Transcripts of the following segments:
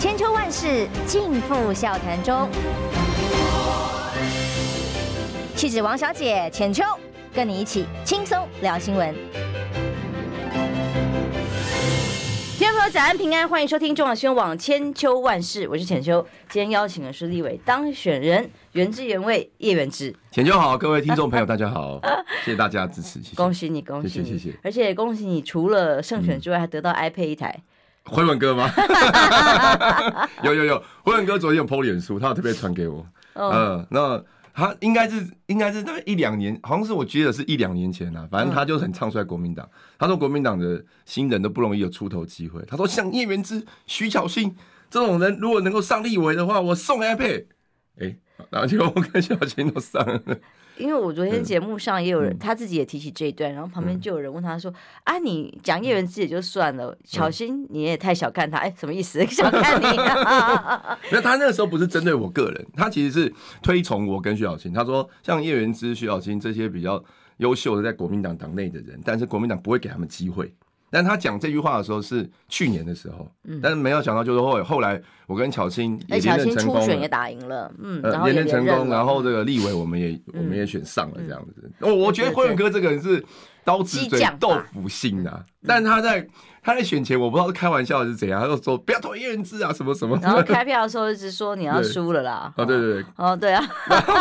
千秋万世尽付笑谈中。气质王小姐浅秋，跟你一起轻松聊新闻。听众朋友，早安平安，欢迎收听中广新闻网千秋万世，我是浅秋。今天邀请的是立委当选人，原汁原味叶元之。浅秋好，各位听众朋友大家好，谢谢大家支持，谢谢 恭喜你，恭喜你，谢谢谢谢，而且恭喜你，除了胜选之外，还得到 iPad 一台。辉文哥吗？有有有，回文哥昨天有 PO 脸书，他有特别传给我。嗯、呃，那他应该是应该是大概一两年，好像是我记得是一两年前啊。反正他就很唱衰国民党，嗯、他说国民党的新人都不容易有出头机会。他说像叶元之、徐巧芯这种人，如果能够上立委的话，我送 iPad。哎、欸，然后就 我跟巧芯都上了。因为我昨天节目上也有人，他自己也提起这一段，然后旁边就有人问他说：“啊，你讲叶元之也就算了，小新你也太小看他，哎，什么意思？小看你？” 那他那个时候不是针对我个人，他其实是推崇我跟徐小新。他说，像叶元之、徐小新这些比较优秀的在国民党党内的人，但是国民党不会给他们机会。但他讲这句话的时候是去年的时候，嗯，但是没有想到就是后后来我跟巧青也连任成功，初选也打赢了，嗯，呃，连任成功，然后这个立委我们也我们也选上了这样子。我我觉得辉文哥这个人是刀子嘴豆腐心啊，但他在他在选前我不知道是开玩笑还是怎样，他就说不要投叶元之啊什么什么，然后开票的时候一直说你要输了啦，哦对对对，哦对啊，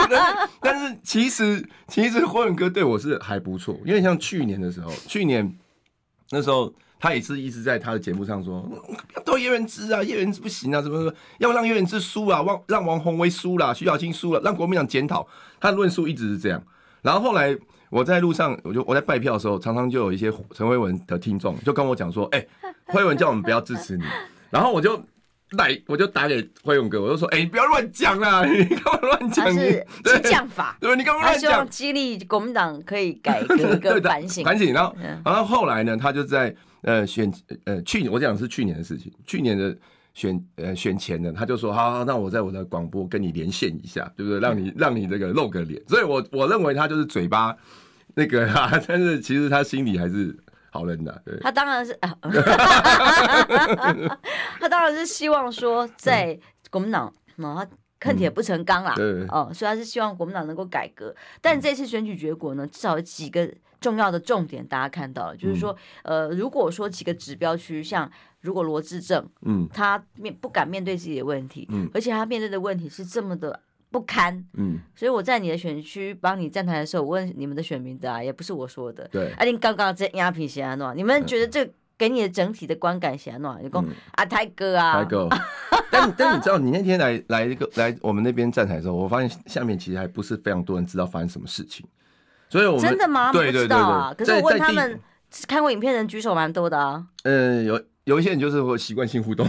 但是其实其实辉文哥对我是还不错，因为像去年的时候，去年。那时候他也是一直在他的节目上说，要投叶元之啊，叶元之不行啊，什么什么，要让叶元之输啊，让让王宏威输了，徐小清输了，让国民党检讨。他的论述一直是这样。然后后来我在路上，我就我在拜票的时候，常常就有一些陈慧文的听众就跟我讲说，哎、欸，慧文叫我们不要支持你。然后我就来，我就打给辉勇哥，我就说，哎、欸，你不要乱讲啦，你干嘛乱讲？他是激将法，对，你干嘛乱讲？希望激励国民党可以改 革跟反省，反省。然后，然后后来呢，他就在。呃，选呃去年我讲的是去年的事情，去年的选呃选前呢，他就说好，好，那我在我的广播跟你连线一下，对不对？让你让你这个露个脸。所以我我认为他就是嘴巴那个哈，但是其实他心里还是好人的。对，他当然是，他当然是希望说在国民党嘛，他恨铁不成钢啦，嗯、哦，所以他是希望国民党能够改革。但这次选举结果呢，至少有几个。重要的重点，大家看到了，就是说，呃，如果说几个指标区，像如果罗志正，嗯，他面不敢面对自己的问题，嗯，而且他面对的问题是这么的不堪，嗯，所以我在你的选区帮你站台的时候，我问你们的选民的啊，也不是我说的，对，啊，你刚刚在压皮写安诺，你们觉得这给你的整体的观感写安诺？你讲啊，泰哥啊，泰哥，但但你知道，你那天来来一个来我们那边站台的时候，我发现下面其实还不是非常多人知道发生什么事情。所以我们真的吗？对对对对，可是我问他们看过影片的人举手蛮多的啊。嗯，有有一些人就是会习惯性互动，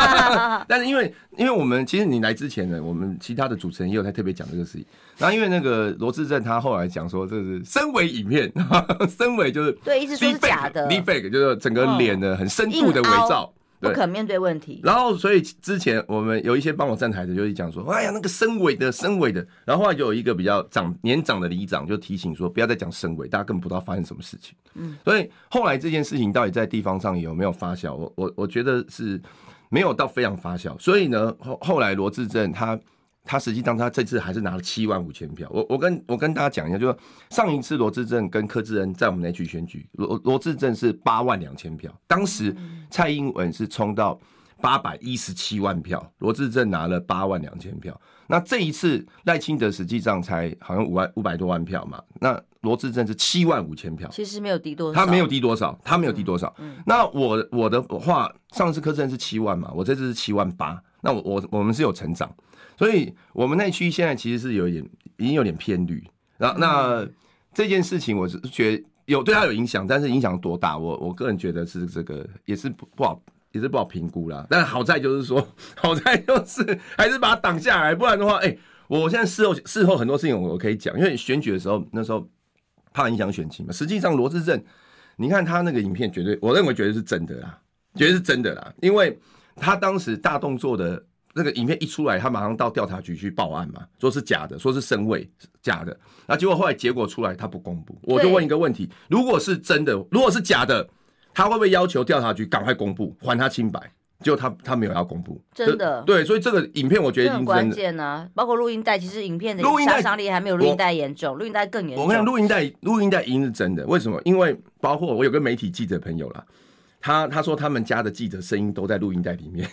但是因为因为我们其实你来之前呢，我们其他的主持人也有在特别讲这个事情。然后因为那个罗志正他后来讲说这是身为影片，身为就是对，一直说是假的，deepfake 就是整个脸的很深度的伪造。不肯面对问题，然后所以之前我们有一些帮我站台的，就是讲说，哎呀，那个深委的深委的，然后后来就有一个比较长年长的里长就提醒说，不要再讲深委，大家根本不知道发生什么事情。嗯，所以后来这件事情到底在地方上有没有发酵，我我我觉得是没有到非常发酵。所以呢，后后来罗志正他。他实际上，他这次还是拿了七万五千票。我我跟我跟大家讲一下，就是上一次罗志正跟柯志恩在我们那区选举，罗罗志正是八万两千票，当时蔡英文是冲到八百一十七万票，罗志正拿了八万两千票。那这一次赖清德实际上才好像五万五百多万票嘛，那罗志正是七万五千票，其实没有低多少，他没有低多少，他没有低多少。那我我的话，上次柯志恩是七万嘛，我这次是七万八，那我我我们是有成长。所以我们那区现在其实是有点已经有点偏绿，然后那这件事情我是觉得有对他有影响，但是影响多大，我我个人觉得是这个也是不不好也是不好评估啦。但好在就是说，好在就是还是把它挡下来，不然的话，哎，我现在事后事后很多事情我可以讲，因为选举的时候那时候怕影响选情嘛。实际上罗致政，你看他那个影片绝对，我认为绝对是真的啦，绝对是真的啦，因为他当时大动作的。那个影片一出来，他马上到调查局去报案嘛，说是假的，说是深伪假的。那结果后来结果出来，他不公布。我就问一个问题：如果是真的，如果是假的，他会不会要求调查局赶快公布，还他清白？结果他他没有要公布，真的对，所以这个影片我觉得已经很关键啊。包括录音带，其实影片的杀伤力还没有录音带严重，录音带更严重。我跟你讲，录音带录音带一定是真的，为什么？因为包括我有个媒体记者朋友啦，他他说他们家的记者声音都在录音带里面，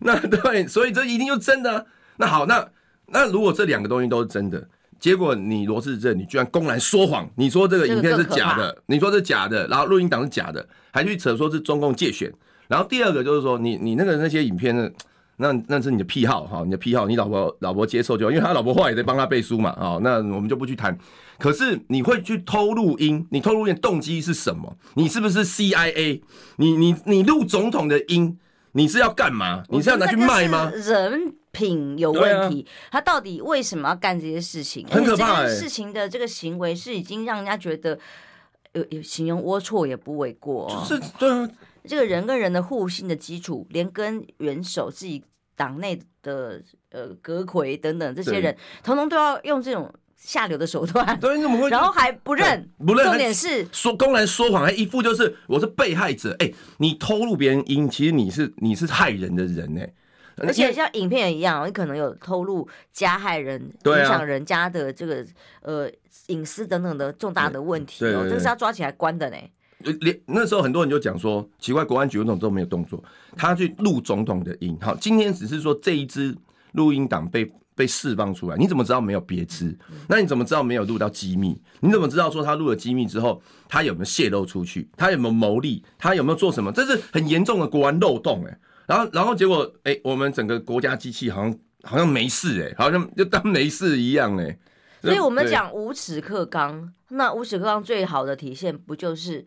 那对，所以这一定就真的啊。那好，那那如果这两个东西都是真的。结果你罗志正，你居然公然说谎，你说这个影片是假的，你说是假的，然后录音档是假的，还去扯说是中共借选。然后第二个就是说，你你那个那些影片呢，那那是你的癖好哈，你的癖好，你老婆老婆接受就好，因为他老婆后来也在帮他背书嘛啊，那我们就不去谈。可是你会去偷录音，你偷录音动机是什么？你是不是 CIA？你你你录总统的音，你是要干嘛？你是要拿去卖吗？人。品有问题，啊、他到底为什么要干这些事情？很可怕、事情的这个行为是已经让人家觉得有有形容龌龊也不为过、哦。就是对啊，这个人跟人的互信的基础，连跟元首自己党内的呃阁揆等等这些人，统统都要用这种下流的手段。对，你怎么会？然后还不认？不认？重点是说公然说谎，还一副就是我是被害者。哎、欸，你偷录别人音，其实你是你是害人的人哎、欸。而且像影片也一样，你可能有透露加害人、影响人家的这个呃隐私等等的重大的问题哦，这是要抓起来关的呢。连那时候很多人就讲说，奇怪，国安局为什么都没有动作？他去录总统的音，好，今天只是说这一支录音档被被释放出来，你怎么知道没有别枝？那你怎么知道没有录到机密？你怎么知道说他录了机密之后，他有没有泄露出去？他有没有牟利？他有没有做什么？这是很严重的国安漏洞哎。然后，然后结果，哎，我们整个国家机器好像好像没事，哎，好像就当没事一样，哎。所以我们讲无耻克刚，那无耻克刚最好的体现不就是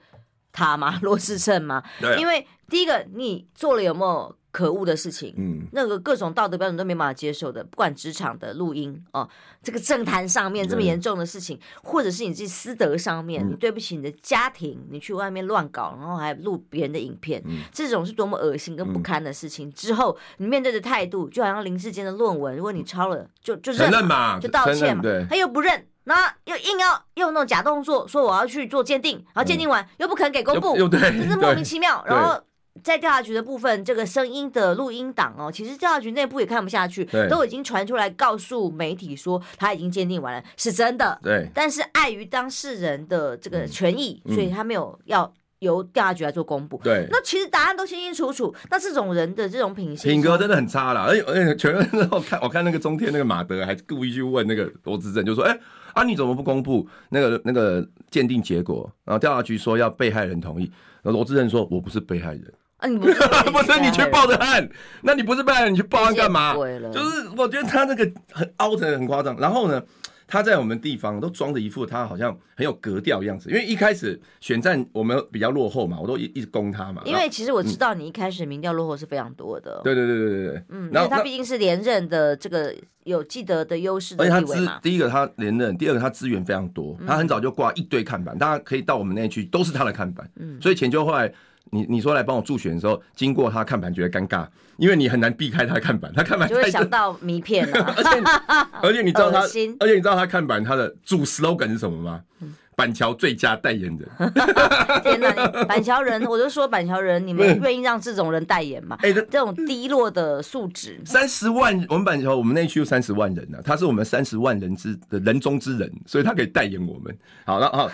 他吗？罗智正吗？对。因为第一个，你做了有没有？可恶的事情，嗯，那个各种道德标准都没办法接受的，不管职场的录音哦，这个政坛上面这么严重的事情，或者是你自己私德上面，你对不起你的家庭，你去外面乱搞，然后还录别人的影片，这种是多么恶心跟不堪的事情。之后你面对的态度，就好像林志坚的论文，如果你抄了，就就认嘛，就道歉嘛，他又不认，那又硬要用那种假动作说我要去做鉴定，然后鉴定完又不肯给公布，真是莫名其妙，然后。在调查局的部分，这个声音的录音档哦，其实调查局内部也看不下去，都已经传出来告诉媒体说他已经鉴定完了，是真的。对，但是碍于当事人的这个权益，嗯、所以他没有要由调查局来做公布。对，那其实答案都清清楚楚。那这种人的这种品性，品格真的很差了。而且而且，全然后看我看那个中天那个马德还故意去问那个罗志正，就说：“哎、欸、啊，你怎么不公布那个那个鉴定结果？”然后调查局说要被害人同意，然后罗志正说：“我不是被害人。”啊、你不是，不是你去报的案，那你不是办案，你去报案干嘛？就是我觉得他那个很凹的很夸张。然后呢，他在我们地方都装着一副他好像很有格调样子。因为一开始选战我们比较落后嘛，我都一一直攻他嘛。因为其实我知道你一开始民调落后是非常多的。对对对对对对。嗯，因为他毕竟是连任的这个有既得的优势的地位嘛。第一个他连任，第二个他资源非常多，他很早就挂一堆看板，大家可以到我们那去都是他的看板。嗯，所以钱就后来。你你说来帮我助选的时候，经过他看板觉得尴尬，因为你很难避开他看板，他看板就会想到名片啊。而且而且你知道他，而且你知道他看板他的主 slogan 是什么吗？嗯板桥最佳代言人，天哪！板桥人，我就说板桥人，你们愿意让这种人代言吗？哎，这种低落的素质，三十万，我们板桥，我们那区有三十万人呢、啊，他是我们三十万人之的人中之人，所以他可以代言我们。好了，好，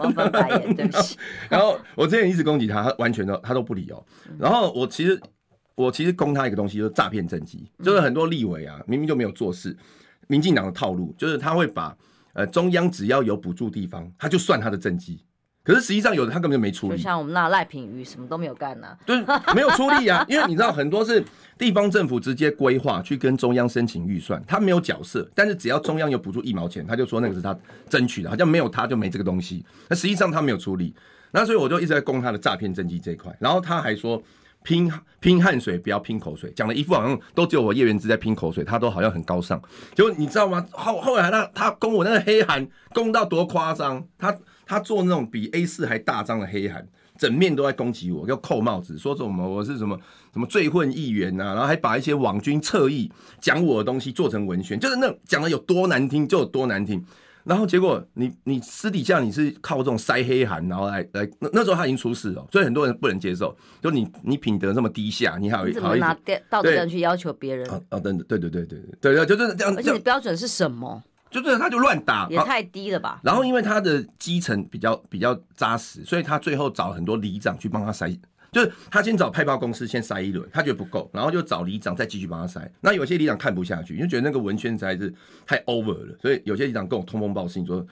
我不代言，对不起。然后我之前一直攻击他，他完全都他都不理哦。然后我其实我其实攻他一个东西，就是诈骗政绩，就是很多立委啊，明明就没有做事，民进党的套路就是他会把。呃，中央只要有补助地方，他就算他的政绩。可是实际上有的他根本就没出力，就像我们那赖品妤什么都没有干呢、啊，对，没有出力啊。因为你知道很多是地方政府直接规划去跟中央申请预算，他没有角色，但是只要中央有补助一毛钱，他就说那个是他争取的，好像没有他就没这个东西。那实际上他没有出力，那所以我就一直在攻他的诈骗政绩这一块。然后他还说。拼拼汗水，不要拼口水，讲的一副好像都只有我叶元之在拼口水，他都好像很高尚。就你知道吗？后后来他他攻我那个黑函，攻到多夸张？他他做那种比 A 四还大张的黑函，整面都在攻击我，要扣帽子，说什么我是什么什么罪混议员呐、啊，然后还把一些网军侧翼讲我的东西做成文宣，就是那讲的有多难听就有多难听。然后结果你你私底下你是靠这种塞黑函，然后来来那那时候他已经出事了，所以很多人不能接受。就你你品德这么低下，你还有怎么拿道德去要求别人？啊啊，等对对对对对对，就是这样。而且标准是什么？就是他就乱打，也太低了吧。然后因为他的基层比较比较扎实，所以他最后找很多里长去帮他塞。就是他先找派报公司先塞一轮，他觉得不够，然后就找里长再继续帮他塞。那有些里长看不下去，因为觉得那个文宣实在是太 over 了，所以有些里长跟我通风报信说，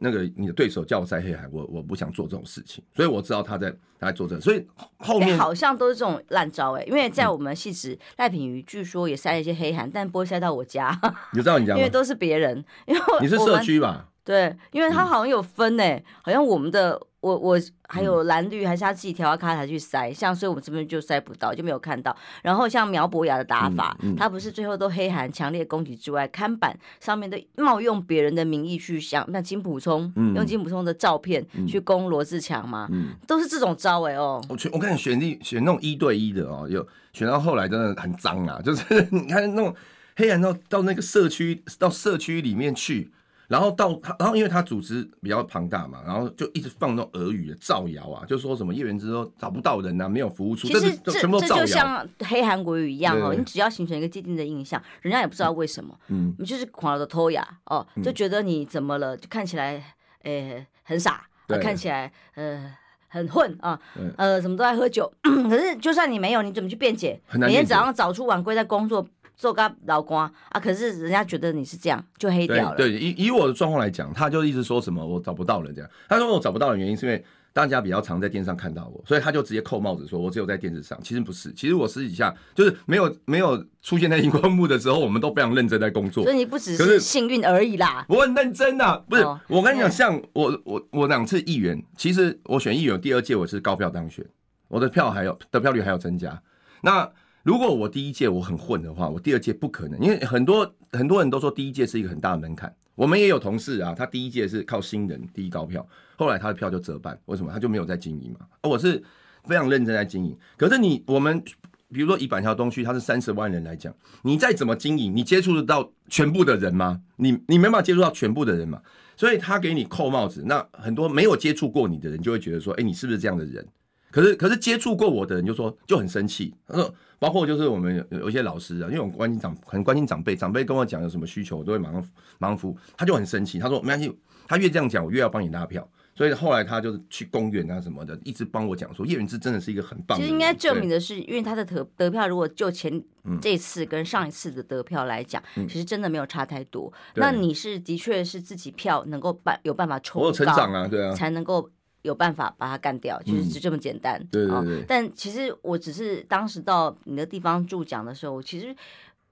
那个你的对手叫我塞黑函，我我不想做这种事情。所以我知道他在他在做这个，所以后面、欸、好像都是这种烂招哎、欸。因为在我们戏子赖品瑜据说也塞了一些黑函，但不会塞到我家。你知道你家吗？因为都是别人，因为你是社区吧？对，因为他好像有分哎、好像我们的。我我还有蓝绿，还是他自己调到卡台去塞，像所以我们这边就塞不到，就没有看到。然后像苗博雅的打法，嗯嗯、他不是最后都黑函强烈攻击之外，看板上面都冒用别人的名义去想，那金普聪、嗯、用金普聪的照片去攻罗志强嘛，嗯、都是这种招哎、欸、哦。我我看选立选那种一对一的哦，有选到后来真的很脏啊，就是你看那种黑函到到那个社区到社区里面去。然后到他，然后因为他组织比较庞大嘛，然后就一直放那种俄语的造谣啊，就说什么叶元之说找不到人啊，没有服务出，其实这是。这就像黑韩国语一样哦，你只要形成一个既定的印象，人家也不知道为什么，嗯，你就是狂的偷呀哦，就觉得你怎么了，就看起来诶很傻，看起来呃很混啊，呃什么都在喝酒，可是就算你没有，你怎么去辩解？每天早上早出晚归在工作。做个老官啊，可是人家觉得你是这样，就黑掉了。对，对，以以我的状况来讲，他就一直说什么我找不到人这样。他说我找不到的原因是因为大家比较常在电视上看到我，所以他就直接扣帽子说我只有在电视上。其实不是，其实我私底下就是没有没有出现在荧光幕的时候，我们都非常认真在工作。所以你不只是幸运而已啦，我很认真啊。不是，哦、我跟你讲，像我我我两次议员，其实我选议员第二届我是高票当选，我的票还有得票率还有增加。那如果我第一届我很混的话，我第二届不可能，因为很多很多人都说第一届是一个很大的门槛。我们也有同事啊，他第一届是靠新人第一高票，后来他的票就折半，为什么？他就没有在经营嘛。我是非常认真在经营。可是你我们比如说以板桥东区，他是三十万人来讲，你再怎么经营，你接触得到全部的人吗？你你没办法接触到全部的人嘛。所以他给你扣帽子，那很多没有接触过你的人就会觉得说，哎，你是不是这样的人？可是可是接触过我的人就说就很生气，他说。包括就是我们有有一些老师啊，因为我关心长很关心长辈，长辈跟我讲有什么需求，我都会马上马上服务。他就很生气，他说没关系，他越这样讲，我越要帮你拉票。所以后来他就是去公园啊什么的，一直帮我讲说叶云之真的是一个很棒的。其实应该证明的是，因为他的得得票，如果就前这次跟上一次的得票来讲，嗯、其实真的没有差太多。嗯、那你是的确是自己票能够办有办法抽，我有成长啊，对啊，才能够。有办法把它干掉，就是就这么简单。嗯、对对对。但其实我只是当时到你的地方驻讲的时候，其实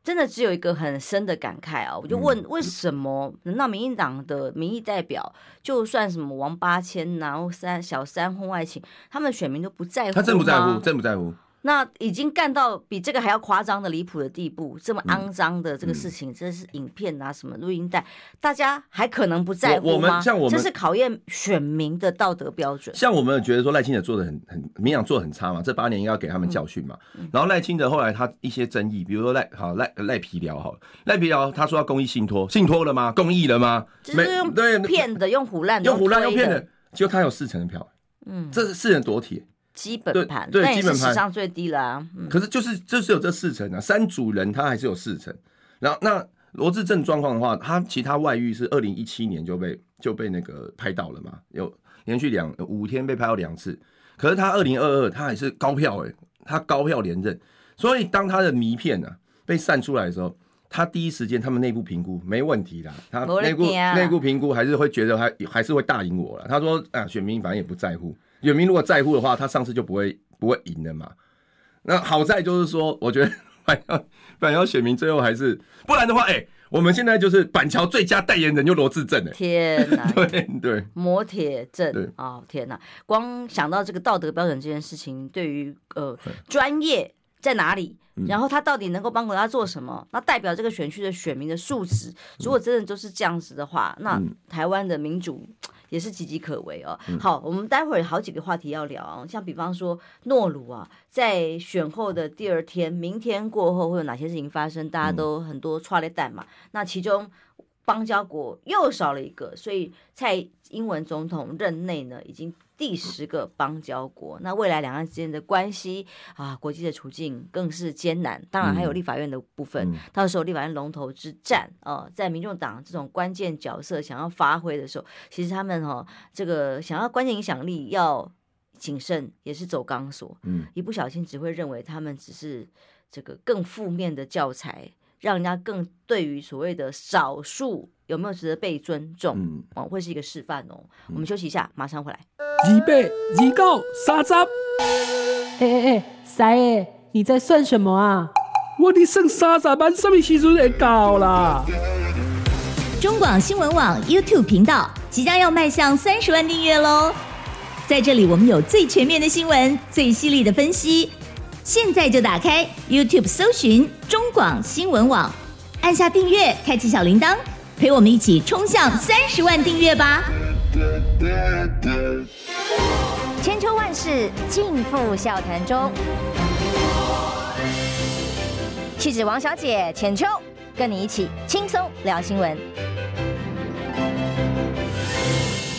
真的只有一个很深的感慨啊！我就问，为什么难道民进党的民意代表，就算什么王八千然后三小三婚外情，他们选民都不在乎？他真不在乎，真不在乎。那已经干到比这个还要夸张的离谱的地步，这么肮脏的这个事情，这是影片啊，什么录音带，大家还可能不在乎吗？我们像我们，这是考验选民的道德标准。像我们觉得说赖清德做的很很，民进党做的很差嘛，这八年应该要给他们教训嘛。然后赖清德后来他一些争议，比如说赖好赖赖皮聊好了，赖皮聊他说要公益信托，信托了吗？公益了吗？就是用骗的，用唬烂的，用唬烂用骗的，结果他有四成的票，嗯，这是四人夺铁。基本盘对，基本盘史上最低了啊。嗯、可是就是就是有这四成啊，三组人他还是有四成。然后那罗志正状况的话，他其他外遇是二零一七年就被就被那个拍到了嘛，有连续两五天被拍到两次。可是他二零二二他还是高票哎、欸，他高票连任。所以当他的迷片啊被散出来的时候，他第一时间他们内部评估没问题啦，他内部内部评估还是会觉得还还是会大赢我了。他说啊，选民反正也不在乎。选民如果在乎的话，他上次就不会不会赢了嘛。那好在就是说，我觉得板桥板桥选民最后还是，不然的话，哎、欸，我们现在就是板桥最佳代言人就罗志正哎，天哪，对 对，摩铁正啊哦天哪，光想到这个道德标准这件事情，对于呃专业在哪里，然后他到底能够帮国家做什么，那代表这个选区的选民的素质，如果真的就是这样子的话，那台湾的民主。也是岌岌可危哦。好，我们待会儿好几个话题要聊啊，像比方说诺鲁啊，在选后的第二天，明天过后会有哪些事情发生？大家都很多抓了蛋嘛。那其中邦交国又少了一个，所以蔡英文总统任内呢，已经第十个邦交国。那未来两岸之间的关系啊，国际的处境更是艰难。当然还有立法院的部分，嗯、到时候立法院龙头之战啊，在民众党这种关键角色想要发挥的时候，其实他们哈、啊，这个想要关键影响力要谨慎，也是走钢索。嗯，一不小心只会认为他们只是。这个更负面的教材，让人家更对于所谓的少数有没有值得被尊重，嗯，哦，会是一个示范哦。嗯、我们休息一下，马上回来。二八二九三十，哎哎哎，三爷，你在算什么啊？我的剩三十万，什么时阵会到啦？中广新闻网 YouTube 频道即将要迈向三十万订阅喽！在这里，我们有最全面的新闻，最犀利的分析。现在就打开 YouTube 搜寻中广新闻网，按下订阅，开启小铃铛，陪我们一起冲向三十万订阅吧！千秋万世尽付笑谈中，气质王小姐浅秋，跟你一起轻松聊新闻。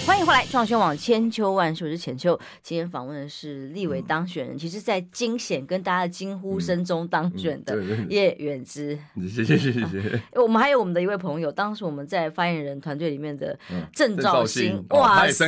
欢迎回来，创轩网千秋万世，我是浅秋。今天访问的是立委当选人，嗯、其实，在惊险跟大家的惊呼声中当选的叶远之。谢谢谢谢谢。我们还有我们的一位朋友，当时我们在发言人团队里面的郑兆兴，哇塞，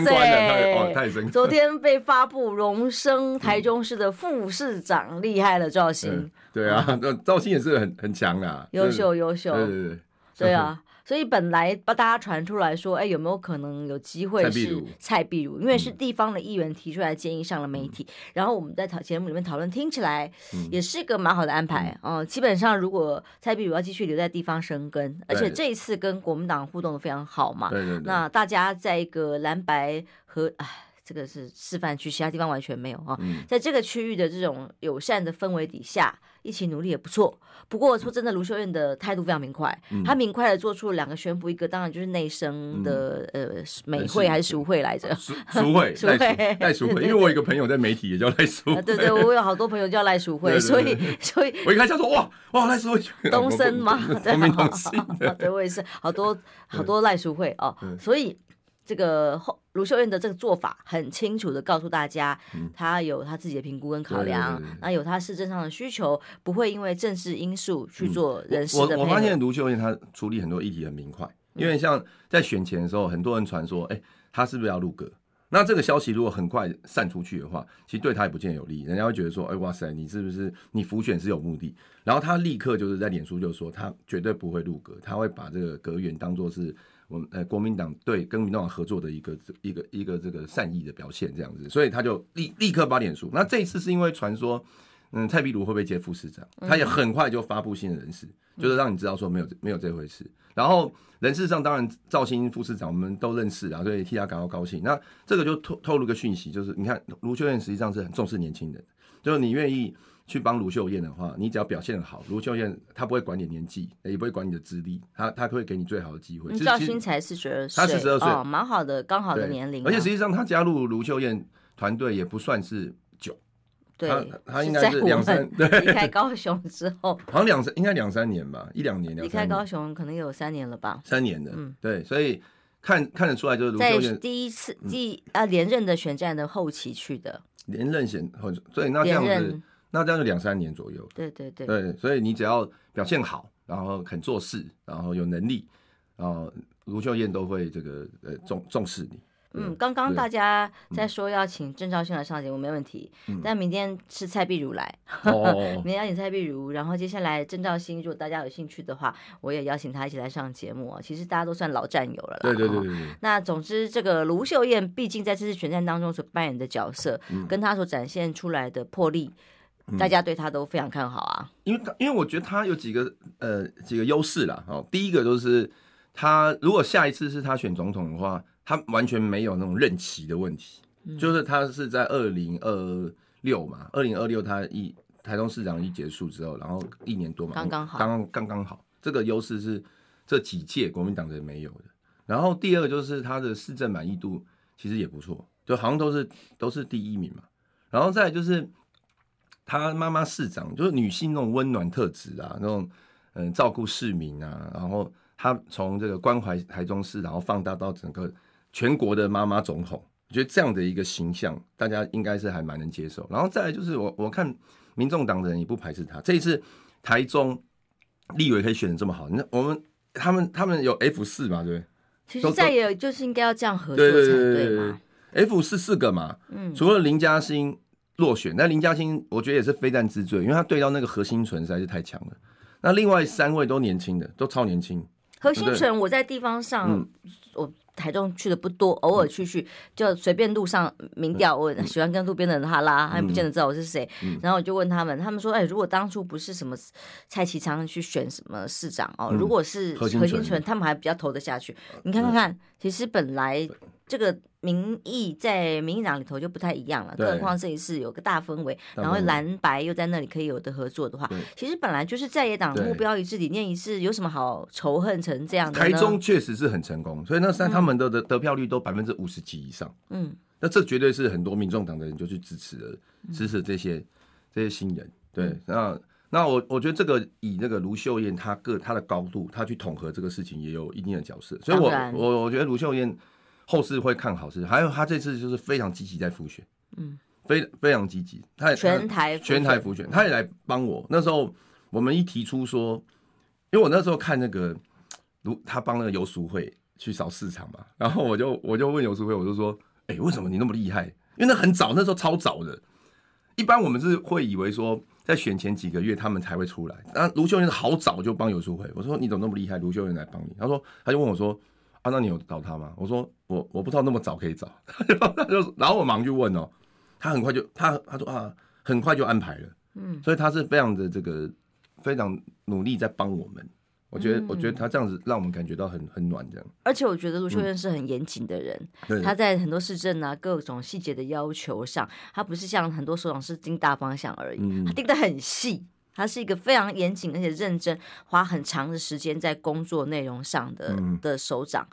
昨天被发布荣升台中市的副市长，厉害了，兆兴。对啊，那兆兴也是很很强啊，优秀优秀。对对对，对啊。所以本来把大家传出来说，哎，有没有可能有机会是蔡壁如？因为是地方的议员提出来建议上了媒体，嗯、然后我们在讨节目里面讨论，听起来也是一个蛮好的安排哦、嗯呃。基本上，如果蔡壁如要继续留在地方生根，而且这一次跟国民党互动的非常好嘛，对对对，那大家在一个蓝白和哎，这个是示范区，其他地方完全没有啊。嗯、在这个区域的这种友善的氛围底下。一起努力也不错，不过说真的，卢秀燕的态度非常明快，嗯、他明快的做出了两个宣布，一个当然就是内生的、嗯、呃美会还是淑会来着？淑淑会，赖淑赖淑会，因为我有一个朋友在媒体也叫赖淑会，对对，我有好多朋友叫赖淑会，所以所以我一开始说哇哇赖淑会东升嘛，同名同姓，对，我也是好多 好多赖淑会哦，所以。这个后卢秀燕的这个做法很清楚的告诉大家，他有她自己的评估跟考量，那有她市政上的需求，不会因为政治因素去做人事的。我我发现卢秀燕她处理很多议题很明快，因为像在选前的时候，很多人传说，哎，他是不是要入阁？那这个消息如果很快散出去的话，其实对他也不见得有利，人家会觉得说，哎，哇塞，你是不是你浮选是有目的？然后他立刻就是在脸书就说，他绝对不会入阁，他会把这个阁员当做是。我们呃，国民党对跟民众党合作的一个一个一个这个善意的表现，这样子，所以他就立立刻发脸书。那这一次是因为传说，嗯，蔡壁如会不会接副市长，他也很快就发布新的人事，就是让你知道说没有没有这回事。然后人事上当然赵兴副市长我们都认识啊，所以替他感到高兴。那这个就透透露个讯息，就是你看卢秀燕实际上是很重视年轻人，就是你愿意。去帮卢秀燕的话，你只要表现好，卢秀燕她不会管你年纪，也不会管你的资历，她她会给你最好的机会。赵兴才四十二岁，他四十二岁，哦，蛮好的，刚好的年龄，啊。而且实际上，他加入卢秀燕团队也不算是久，对，他他应该是两三，对，离开高雄之后，好像两三，应该两三年吧，一两年。离开高雄可能有三年了吧，三年的，嗯，对，所以看看得出来，就是卢秀燕第一次第啊连任的选战的后期去的，连任选后，所以那这样子。那这样就两三年左右。对对对。对，所以你只要表现好，然后肯做事，然后有能力，然后卢秀燕都会这个呃重重视你。嗯，刚刚大家在说要请郑兆兴来上节目，没问题。嗯。但明天是蔡碧如来。哦。明天邀请蔡碧如，然后接下来郑兆兴，如果大家有兴趣的话，我也邀请他一起来上节目。其实大家都算老战友了啦。对对对对。那总之，这个卢秀燕毕竟在这次选战当中所扮演的角色，跟她所展现出来的魄力。大家对他都非常看好啊，因为因为我觉得他有几个呃几个优势啦。哦，第一个就是他如果下一次是他选总统的话，他完全没有那种任期的问题，嗯、就是他是在二零二六嘛，二零二六他一台中市长一结束之后，然后一年多嘛，刚刚好，刚刚刚刚好，这个优势是这几届国民党的人没有的。然后第二个就是他的市政满意度其实也不错，就好像都是都是第一名嘛。然后再就是。他妈妈市长就是女性那种温暖特质啊，那种嗯照顾市民啊，然后他从这个关怀台中市，然后放大到整个全国的妈妈总统，我觉得这样的一个形象，大家应该是还蛮能接受。然后再来就是我我看民众党的人也不排斥他，这一次台中立委可以选的这么好，那我们他们他们有 F 四嘛，对不对？其实再也就是应该要这样合作才对嘛。F 四四个嘛，嗯，除了林嘉欣落选，那林嘉欣我觉得也是非战之罪，因为他对到那个何心存实在是太强了。那另外三位都年轻的，都超年轻。何心存我在地方上，嗯、我台中去的不多，偶尔去去就随便路上民调，我喜欢跟路边的人哈拉，他也不见得知道我是谁。嗯、然后我就问他们，他们说，哎，如果当初不是什么蔡其昌去选什么市长哦，如果是何心纯，他们还比较投得下去。你看看看，其实本来。这个民意在民进党里头就不太一样了，更何况这一次有个大氛围，然后蓝白又在那里可以有的合作的话，其实本来就是在野党目标一致、理念一致，有什么好仇恨成这样的？台中确实是很成功，所以那三他们的的得票率都百分之五十几以上，嗯，那这绝对是很多民众党的人就去支持了，支持这些这些新人，对，那那我我觉得这个以那个卢秀燕她个她的高度，她去统合这个事情也有一定的角色，所以我我我觉得卢秀燕。后世会看好是，还有她这次就是非常积极在复选，嗯，非非常积极，她也全台全台复选，她也来帮我。那时候我们一提出说，因为我那时候看那个卢他帮那个游淑慧去扫市场嘛，然后我就我就问游淑慧，我就说，哎、欸，为什么你那么厉害？因为那很早，那时候超早的，一般我们是会以为说在选前几个月他们才会出来，那卢秀燕是好早就帮游淑慧，我说你怎么那么厉害？卢秀燕来帮你，他说他就问我说。啊，那你有找他吗？我说我我不知道那么早可以找，他就然后我忙去问哦，他很快就他他说啊，很快就安排了，嗯，所以他是非常的这个非常努力在帮我们，我觉得、嗯、我觉得他这样子让我们感觉到很很暖这样。而且我觉得卢秀燕是很严谨的人，嗯、他在很多市政啊各种细节的要求上，他不是像很多首长是盯大方向而已，嗯、他盯得很细。他是一个非常严谨而且认真，花很长的时间在工作内容上的的首长，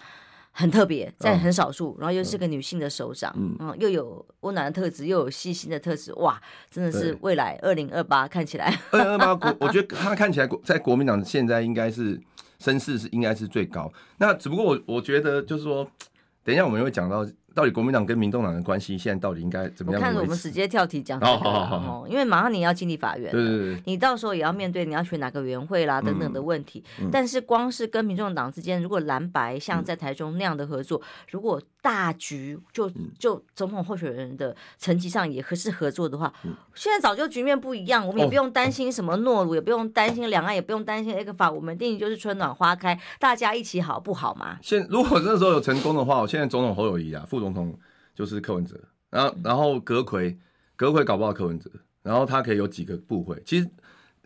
很特别，在很少数，然后又是个女性的首长，嗯，又有温暖的特质，又有细心的特质，哇，真的是未来二零二八看起来，二零二八国，我觉得他看起来在国民党现在应该是声势是应该是最高，那只不过我我觉得就是说，等一下我们会讲到。到底国民党跟民众党的关系现在到底应该怎么样？我看我们直接跳题讲好好好，因为马上你要进立法院，对对对，你到时候也要面对你要选哪个委员会啦等等的问题。但是光是跟民众党之间，如果蓝白像在台中那样的合作，如果大局就就总统候选人的层级上也合适合作的话，现在早就局面不一样，我们也不用担心什么诺鲁，也不用担心两岸，也不用担心那个法我们定义就是春暖花开，大家一起好不好嘛？现如果那时候有成功的话，我现在总统侯友谊啊，副总。总统就是柯文哲，然后然后阁魁，阁魁搞不好柯文哲，然后他可以有几个部会。其实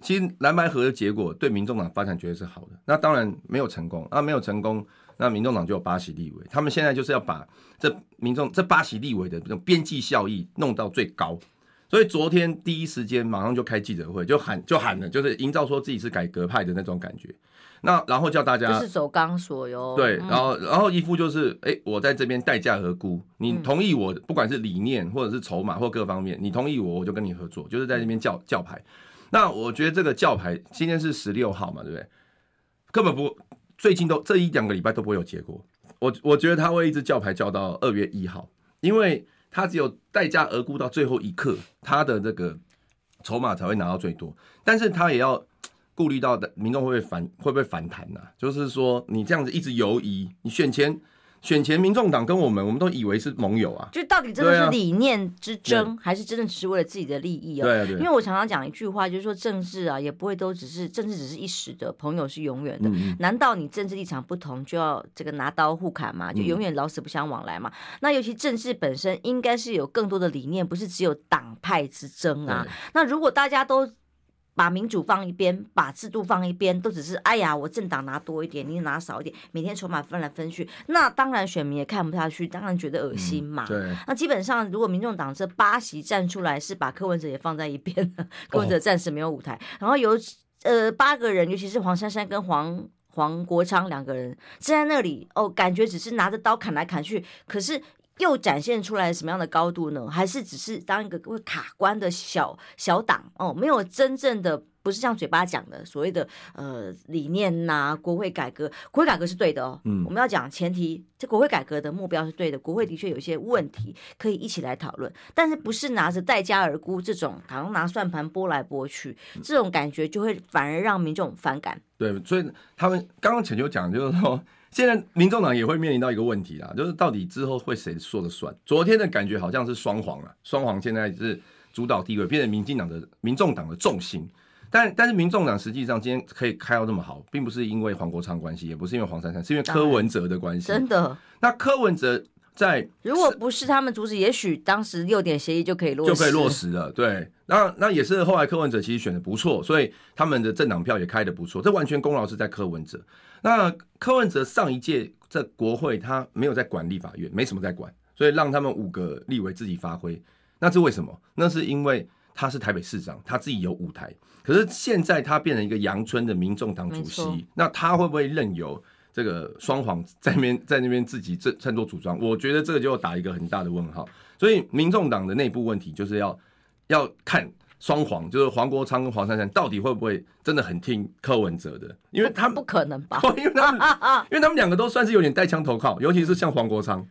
其实蓝白合的结果对民众党发展绝对是好的。那当然没有成功，那没有成功，那民众党就有八席立委。他们现在就是要把这民众这八席立委的这种边际效益弄到最高。所以昨天第一时间马上就开记者会，就喊就喊了，就是营造说自己是改革派的那种感觉。那然后叫大家，就是走钢索哟。对，然后然后一副就是，哎，我在这边待价而沽，你同意我，不管是理念或者是筹码或各方面，你同意我，我就跟你合作，就是在这边叫叫牌。那我觉得这个叫牌今天是十六号嘛，对不对？根本不，最近都这一两个礼拜都不会有结果。我我觉得他会一直叫牌叫到二月一号，因为他只有待价而沽到最后一刻，他的这个筹码才会拿到最多，但是他也要。顾虑到的民众会不会反会不会反弹呐、啊？就是说你这样子一直犹疑，你选前选前民众党跟我们，我们都以为是盟友啊。就到底真的是理念之争，啊、还是真的只是为了自己的利益啊？对，对，因为我常常讲一句话，就是说政治啊，也不会都只是政治，只是一时的，朋友是永远的。嗯、难道你政治立场不同就要这个拿刀互砍吗？就永远老死不相往来吗？嗯、那尤其政治本身应该是有更多的理念，不是只有党派之争啊。那如果大家都把民主放一边，把制度放一边，都只是哎呀，我政党拿多一点，你拿少一点，每天筹码分来分去，那当然选民也看不下去，当然觉得恶心嘛。嗯、对。那基本上，如果民众党这八席站出来，是把柯文哲也放在一边，柯文哲暂时没有舞台，哦、然后有呃八个人，尤其是黄珊珊跟黄黄国昌两个人站在那里，哦，感觉只是拿着刀砍来砍去，可是。又展现出来什么样的高度呢？还是只是当一个会卡关的小小党哦，没有真正的不是像嘴巴讲的所谓的呃理念呐、啊，国会改革，国会改革是对的哦。嗯，我们要讲前提，这国会改革的目标是对的，国会的确有一些问题可以一起来讨论，但是不是拿着待价而沽这种，好像拿算盘拨来拨去，这种感觉就会反而让民众反感。对，所以他们刚刚请求讲就是说，现在民众党也会面临到一个问题啦，就是到底之后会谁说了算？昨天的感觉好像是双黄啊，双黄现在是主导地位，变成民进党的民众党的重心。但但是民众党实际上今天可以开到这么好，并不是因为黄国昌关系，也不是因为黄珊珊，是因为柯文哲的关系。真的？那柯文哲在如果不是他们阻止，也许当时六点协议就可以落，就可以落实了。对，那那也是后来柯文哲其实选的不错，所以他们的政党票也开的不错，这完全功劳是在柯文哲。那柯文哲上一届在国会他没有在管立法院，没什么在管，所以让他们五个立委自己发挥。那是为什么？那是因为他是台北市长，他自己有舞台。可是现在他变成一个阳春的民众党主席，那他会不会任由这个双黄在那边在那边自己这擅作主张？我觉得这个就打一个很大的问号。所以民众党的内部问题就是要要看双黄，就是黄国昌跟黄珊珊到底会不会真的很听柯文哲的？因为他不可能吧？因为他们 因为他们两个都算是有点带枪投靠，尤其是像黄国昌，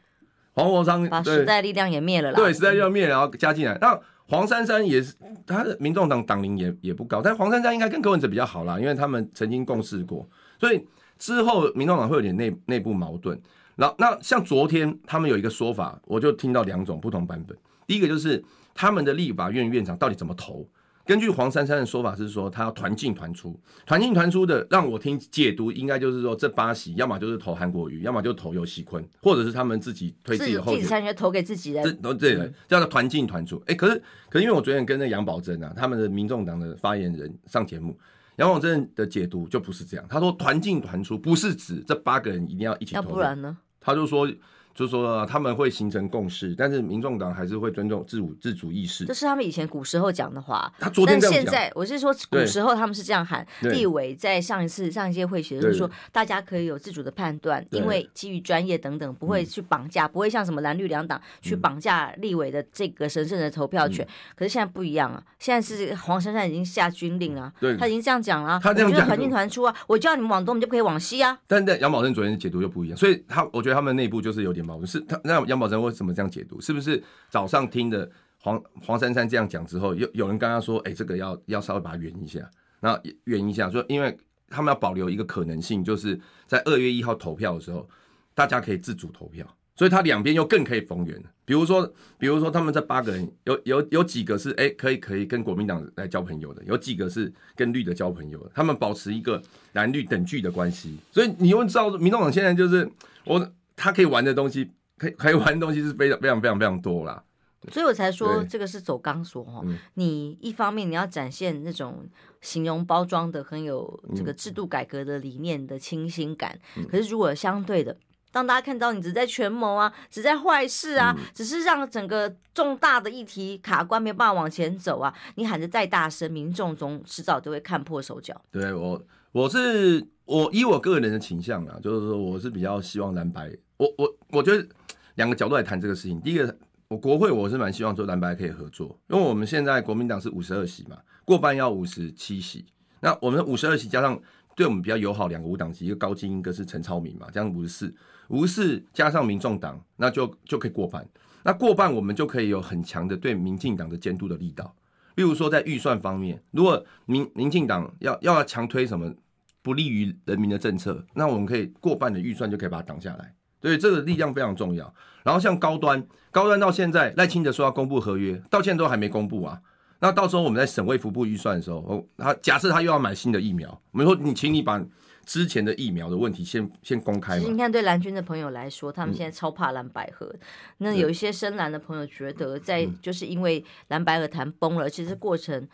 黄国昌把时代力量也灭了啦，对，时代力量灭了，然后加进来那。黄珊珊也是，他的民众党党龄也也不高，但黄珊珊应该跟柯文哲比较好啦，因为他们曾经共事过，所以之后民众党会有点内内部矛盾。然后那像昨天他们有一个说法，我就听到两种不同版本。第一个就是他们的立法院院长到底怎么投？根据黄珊珊的说法是说，他要团进团出，团进团出的让我听解读，应该就是说这八席要么就是投韩国瑜，要么就投游锡坤，或者是他们自己推自己的候选人，投给自己的，这都对的，叫做团进团出。哎、欸，可是可是因为我昨天跟那杨宝珍啊，他们的民众党的发言人上节目，杨广正的解读就不是这样，他说团进团出不是指这八个人一定要一起投，要不然呢？他就说。就说他们会形成共识，但是民众党还是会尊重自主自主意识。这是他们以前古时候讲的话。但现在我是说古时候他们是这样喊。立委在上一次上一届会写的就是说，大家可以有自主的判断，因为基于专业等等，不会去绑架，不会像什么蓝绿两党去绑架立委的这个神圣的投票权。可是现在不一样啊，现在是黄珊珊已经下军令了，他已经这样讲了。他这样讲，团进团出啊，我叫你们往东，你就可以往西啊。但但杨宝珍昨天的解读又不一样，所以他我觉得他们内部就是有点矛盾，是他那。杨宝珍为什么这样解读？是不是早上听的黄黄珊珊这样讲之后，有有人跟他说：“哎、这个要要稍微把它圆一下，那圆一下，说因为他们要保留一个可能性，就是在二月一号投票的时候，大家可以自主投票，所以他两边又更可以逢源。比如说，比如说他们这八个人有有有几个是哎、可以可以跟国民党来交朋友的，有几个是跟绿的交朋友的，他们保持一个蓝绿等距的关系。所以你会知道，民众党现在就是我他可以玩的东西。”可以可以玩的东西是非常非常非常非常多啦，所以我才说这个是走钢索哈。你一方面你要展现那种形容包装的很有这个制度改革的理念的清新感，可是如果相对的，当大家看到你只在权谋啊，只在坏事啊，只是让整个重大的议题卡关没办法往前走啊，你喊得再大声，民众总迟早都会看破手脚。对我，我是我以我个人的倾向啊，就是说我是比较希望蓝白，我我我觉得。两个角度来谈这个事情。第一个，我国会我是蛮希望说蓝白可以合作，因为我们现在国民党是五十二席嘛，过半要五十七席。那我们五十二席加上对我们比较友好两个无党籍，一个高金，一个是陈超明嘛，这样五十四，五十四加上民众党，那就就可以过半。那过半我们就可以有很强的对民进党的监督的力道。例如说在预算方面，如果民民进党要要强推什么不利于人民的政策，那我们可以过半的预算就可以把它挡下来。所以，这个力量非常重要。然后像高端，高端到现在赖清德说要公布合约，到现在都还没公布啊。那到时候我们在省卫福部预算的时候，哦，他假设他又要买新的疫苗，我们说你，请你把之前的疫苗的问题先先公开。你看，对蓝军的朋友来说，他们现在超怕蓝百合。嗯、那有一些深蓝的朋友觉得，在就是因为蓝白合谈崩了，其实过程。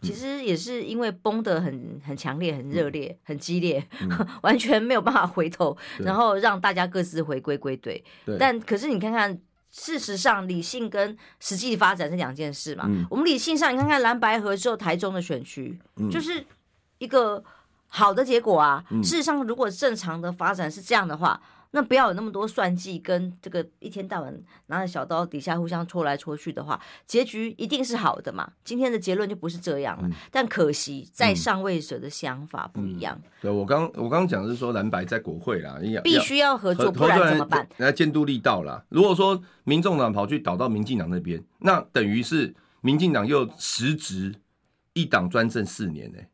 其实也是因为崩得很很强烈、很热烈、很激烈，嗯、完全没有办法回头，然后让大家各自回归归队。但可是你看看，事实上理性跟实际发展是两件事嘛。嗯、我们理性上，你看看蓝白合之后台中的选区，嗯、就是一个好的结果啊。嗯、事实上，如果正常的发展是这样的话，那不要有那么多算计，跟这个一天到晚拿着小刀底下互相戳来戳去的话，结局一定是好的嘛。今天的结论就不是这样了，嗯、但可惜在上位者的想法不一样。对我刚我刚刚讲的是说蓝白在国会啦，必须要合作，不然怎么办？来监督力道啦。如果说民众党跑去倒到民进党那边，那等于是民进党又实质一党专政四年呢、欸。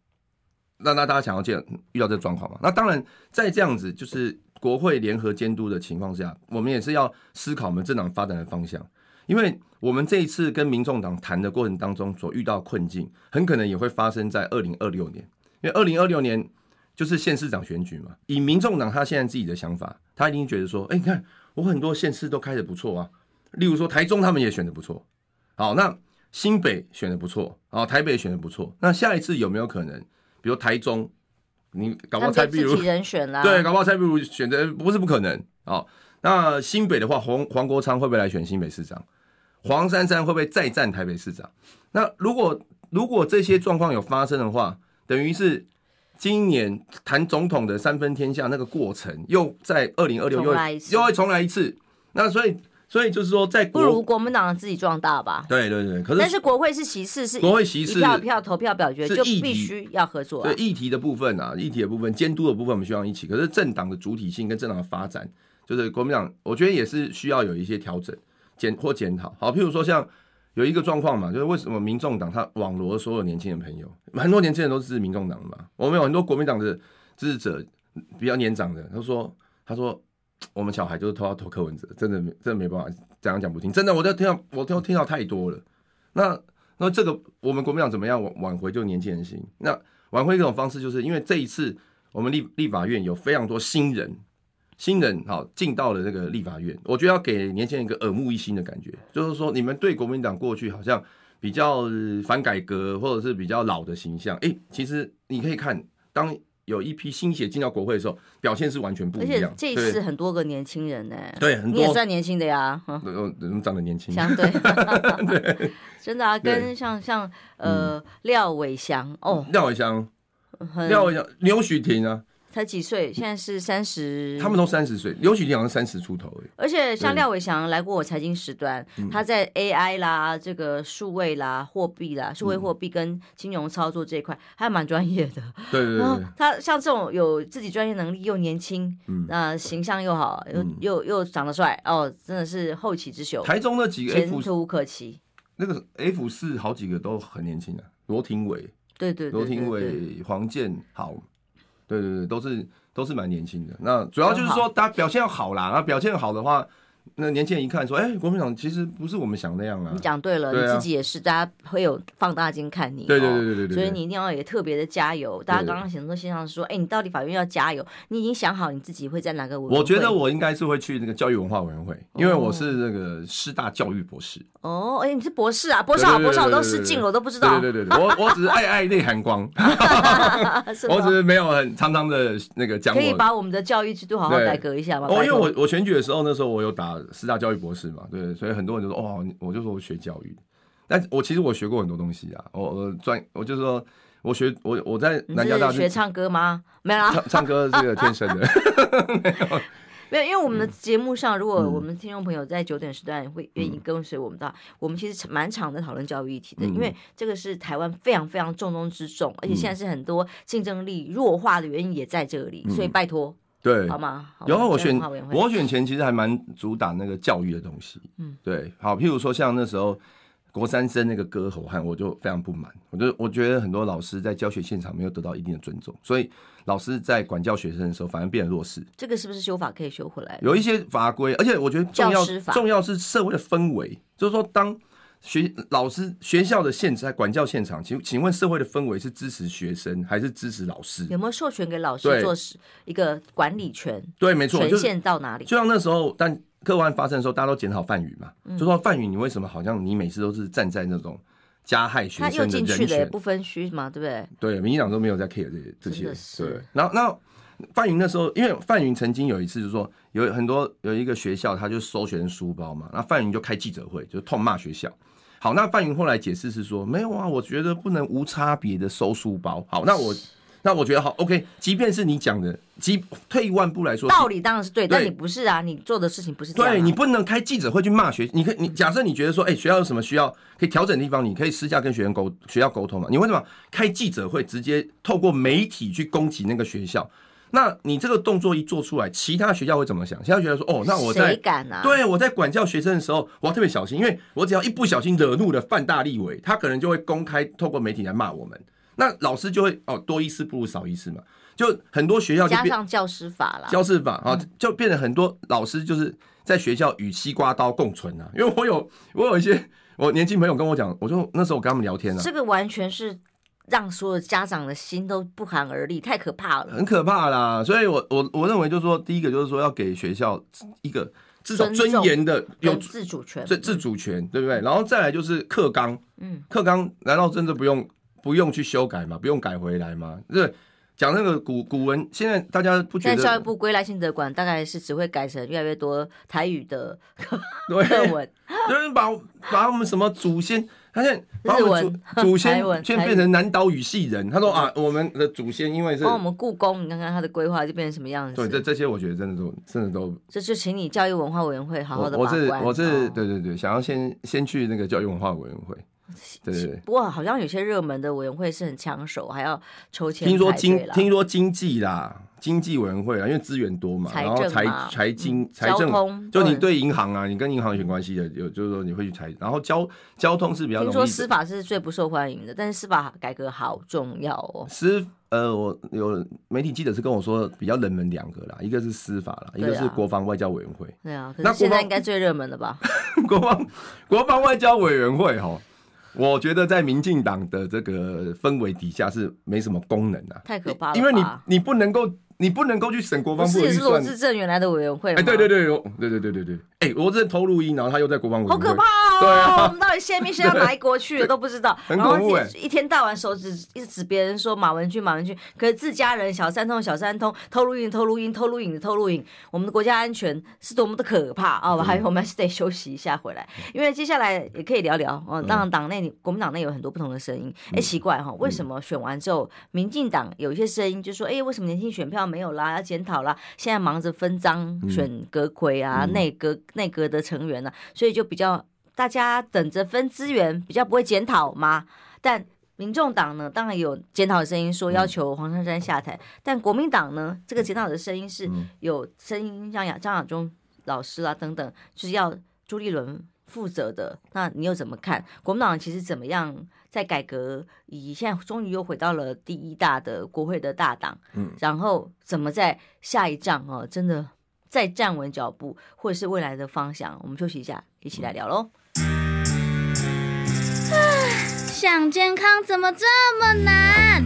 那那大家想要见遇到这个状况吗？那当然，在这样子就是。国会联合监督的情况下，我们也是要思考我们政党发展的方向，因为我们这一次跟民众党谈的过程当中所遇到困境，很可能也会发生在二零二六年，因为二零二六年就是县市长选举嘛。以民众党他现在自己的想法，他已经觉得说，哎，你看我很多县市都开得不错啊，例如说台中他们也选得不错，好，那新北选得不错，啊，台北选得不错，那下一次有没有可能，比如台中？你搞不好蔡壁如人选啦，对，搞不好蔡壁如选择不是不可能哦。那新北的话，黄黄国昌会不会来选新北市长？黄珊珊会不会再战台北市长？那如果如果这些状况有发生的话，等于是今年谈总统的三分天下那个过程，又在二零二六又又会重来一次。那所以。所以就是说，在不如国民党自己壮大吧。对对对，可是但是国会是席次是国会席次票票投票表决，就必须要合作。对议题的部分啊，议题的部分、监督的部分，我们需要一起。可是政党的主体性跟政党的发展，就是国民党，我觉得也是需要有一些调整、检或检讨。好，譬如说像有一个状况嘛，就是为什么民众党他网罗所有年轻人朋友，很多年轻人都是支持民众党的嘛。我们有很多国民党的支持者比较年长的，他说他说。我们小孩就是偷到偷柯文哲，真的真的没办法讲讲不听，真的我都听到我都听到太多了。那那这个我们国民党怎么样挽挽回就年轻人心？那挽回这种方式，就是因为这一次我们立立法院有非常多新人，新人好进到了这个立法院，我觉得要给年轻人一个耳目一新的感觉，就是说你们对国民党过去好像比较反改革或者是比较老的形象，哎，其实你可以看当。有一批新血进到国会的时候，表现是完全不一样。而且这次很多个年轻人呢，对，很多你也算年轻的呀。嗯，长得年轻？相对，对，真的啊，跟像像呃廖伟翔哦，廖伟翔，廖伟翔，刘许婷啊。才几岁？现在是三十，他们都三十岁。刘许婷好像三十出头。而且像廖伟翔来过我财经时段，他在 AI 啦、这个数位啦、货币啦、数位货币跟金融操作这一块还蛮专业的。对对对。他像这种有自己专业能力又年轻，那形象又好，又又又长得帅哦，真的是后起之秀。台中那几个前途可期。那个 F 四好几个都很年轻的，罗廷伟，对对，罗廷伟、黄健豪。对对对，都是都是蛮年轻的。那主要就是说，大家表现要好啦。啊表现好的话。那年轻人一看说：“哎、欸，国民党其实不是我们想那样啊！”你讲对了，你自己也是，大家会有放大镜看你。对对对对对，对，所以你一定要也特别的加油。大家刚刚写的线上说：“哎、欸，你到底法院要加油？你已经想好你自己会在哪个委员会？”我觉得我应该是会去那个教育文化委员会，因为我是那个师大教育博士。哦，哎、欸，你是博士啊？博士好，博士好，我都失敬了，我都不知道。对对对，对，我我只是爱爱内涵光，我只是没有很常常的那个讲。可以把我们的教育制度好好改革一下吗？哦，因为我我选举的时候，那时候我有打师大教育博士。嘛？对，所以很多人就说：“哦，我就说我学教育，但我其实我学过很多东西啊。我我专，我就说我学我我在南交大学唱歌吗？没有啦，唱唱歌是这个天生的，没有没有。因为我们的节目上，如果我们听众朋友在九点时段会愿意跟随我们的话，我们其实蛮常的讨论教育议题的，因为这个是台湾非常非常重中之重，而且现在是很多竞争力弱化的原因也在这里，所以拜托。”对，好吗？然后我选我选前其实还蛮主打那个教育的东西，嗯，对，好，譬如说像那时候国三生那个歌喉汉，我就非常不满，我就我觉得很多老师在教学现场没有得到一定的尊重，所以老师在管教学生的时候反而变得弱势。这个是不是修法可以修回来？有一些法规，而且我觉得重要重要是社会的氛围，就是说当。学老师学校的现在管教现场，请请问社会的氛围是支持学生还是支持老师？有没有授权给老师做一个管理权？对，没错，权限到哪里？就，像那时候，但客观发生的时候，大家都检讨范云嘛，嗯、就说范云，你为什么好像你每次都是站在那种加害学生的人权？他又进去了，不分区嘛，对不对？对，民进党都没有在 care 这些这些。对，然后那范云那时候，因为范云曾经有一次就是说，有很多有一个学校，他就收学生书包嘛，那范云就开记者会，就痛骂学校。好，那范云后来解释是说，没有啊，我觉得不能无差别的收书包。好，那我那我觉得好，OK。即便是你讲的，即退一万步来说，道理当然是对，对但你不是啊，你做的事情不是这样、啊。对，你不能开记者会去骂学，你可以，你假设你觉得说，哎、欸，学校有什么需要可以调整的地方，你可以私下跟学生沟学校沟通嘛。你为什么开记者会直接透过媒体去攻击那个学校？那你这个动作一做出来，其他学校会怎么想？其他学校说，哦，那我在，敢啊、对，我在管教学生的时候，我要特别小心，因为我只要一不小心惹怒了范大立委，他可能就会公开透过媒体来骂我们。那老师就会哦，多一事不如少一事嘛，就很多学校就加上教师法啦，教师法啊，就变成很多老师就是在学校与西瓜刀共存啊。因为我有我有一些我年轻朋友跟我讲，我就那时候我跟他们聊天啊，这个完全是让所有家长的心都不寒而栗，太可怕了，很可怕啦。所以我我我认为就是说，第一个就是说要给学校一个至少尊严的有自主权，自自主权，对不对？然后再来就是课纲，嗯，课纲难道真的不用？不用去修改吗，不用改回来吗。对，讲那个古古文，现在大家不觉得？现在教育部归来性德管大概是只会改成越来越多台语的课文，就是把把我们什么祖先，他现在把我们祖祖先现在变成南岛语系人。他说啊，我们的祖先因为是，帮我们故宫，你看看他的规划就变成什么样子。对，这这些我觉得真的都真的都，这就请你教育文化委员会好好的把关。我是我是对对对，想要先先去那个教育文化委员会。对对对，不过好像有些热门的委员会是很抢手，还要抽签。听说经听说经济啦，经济委员会啊，因为资源多嘛，然后财财经财政，就你对银行啊，你跟银行有关系的，有就是说你会去财，然后交交通是比较容易。听说司法是最不受欢迎的，但是司法改革好重要哦。司呃，我有媒体记者是跟我说比较冷门两个啦，一个是司法啦，一个是国防外交委员会。对啊，那现在应该最热门的吧？国防国防外交委员会哈。我觉得在民进党的这个氛围底下是没什么功能啊，太可怕了，因为你你不能够。你不能够去审国防部的预算。是罗志正原来的委员会。哎，对对对，对对对对对。哎，罗志正偷录音，然后他又在国防委员会。好可怕哦！对啊，我们到底泄密是要哪一国去了都不知道。很恐怖哎！一天到晚手指一直指别人说马文君马文君，可是自家人小三通小三通偷录音偷录音偷录影偷录影，我们的国家安全是多么的可怕啊！还有我们还是得休息一下回来，因为接下来也可以聊聊哦。当然党内国民党内有很多不同的声音。哎，奇怪哈，为什么选完之后，民进党有一些声音就说，哎，为什么年轻选票没有啦？要检。讨啦，现在忙着分赃选阁揆啊，内阁内阁的成员呢、啊，所以就比较大家等着分资源，比较不会检讨嘛。但民众党呢，当然有检讨的声音，说要求黄珊珊下台。但国民党呢，这个检讨的声音是有声音，像张亚中老师啊等等，就是要朱立伦负责的。那你又怎么看？国民党其实怎么样？在改革，以现在终于又回到了第一大的国会的大党，嗯，然后怎么在下一仗哦，真的再站稳脚步，或者是未来的方向？我们休息一下，一起来聊喽。想健康怎么这么难？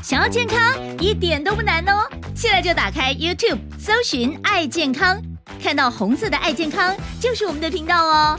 想要健康一点都不难哦，现在就打开 YouTube 搜寻“爱健康”，看到红色的“爱健康”就是我们的频道哦。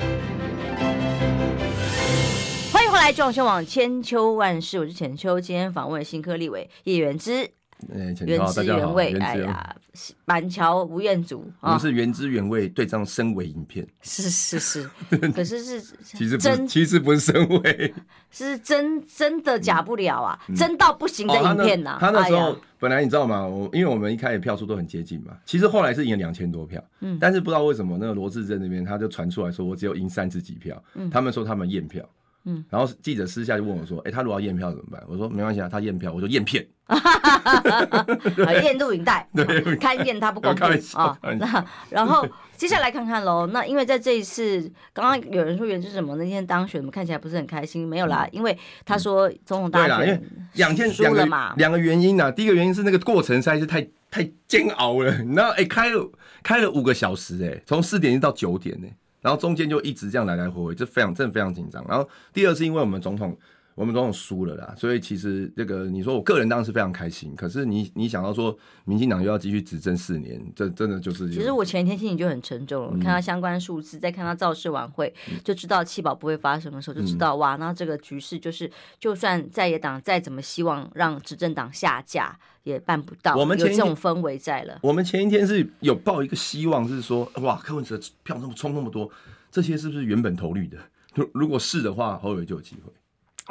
来，中宣网千秋万世，我是浅秋。今天访问新科立委叶元之，原汁原味。哎呀，板桥吴彦祖，我们是原汁原味对这张深伪影片。是是是，可是是其实真，其实不是深伪，是真真的假不了啊，真到不行的影片呐。他那时候本来你知道吗？我因为我们一开始票数都很接近嘛，其实后来是赢了两千多票，嗯，但是不知道为什么那个罗志正那边他就传出来说我只有赢三十几票，嗯，他们说他们验票。嗯，然后记者私下就问我说：“哎、欸，他如果要验票怎么办？”我说：“没关系啊，他验票，我就验片，验录影带，对，看验他不公平啊。那然后接下来看看喽。那因为在这一次，刚刚有人说袁志什么那天当选，看起来不是很开心，没有啦，因为他说总统大选，因为两天输了嘛。两个原因啊，第一个原因是那个过程实在是太太煎熬了，你知道？哎，开了开了五个小时，哎，从四点一到九点，哎。然后中间就一直这样来来回回，就非常真的非常紧张。然后第二是因为我们总统我们总统输了啦，所以其实这个你说我个人当然是非常开心，可是你你想到说民进党又要继续执政四年，这真的就是。其实我前一天心情就很沉重了，嗯、看到相关数字，再看到造势晚会，就知道弃保不会发生的时候，就知道、嗯、哇，那这个局势就是，就算在野党再怎么希望让执政党下架，也办不到。我们有这种氛围在了。我们前一天是有抱一个希望，是说哇，柯文哲票那么冲那么多，这些是不是原本投绿的？如如果是的话，侯友宜就有机会。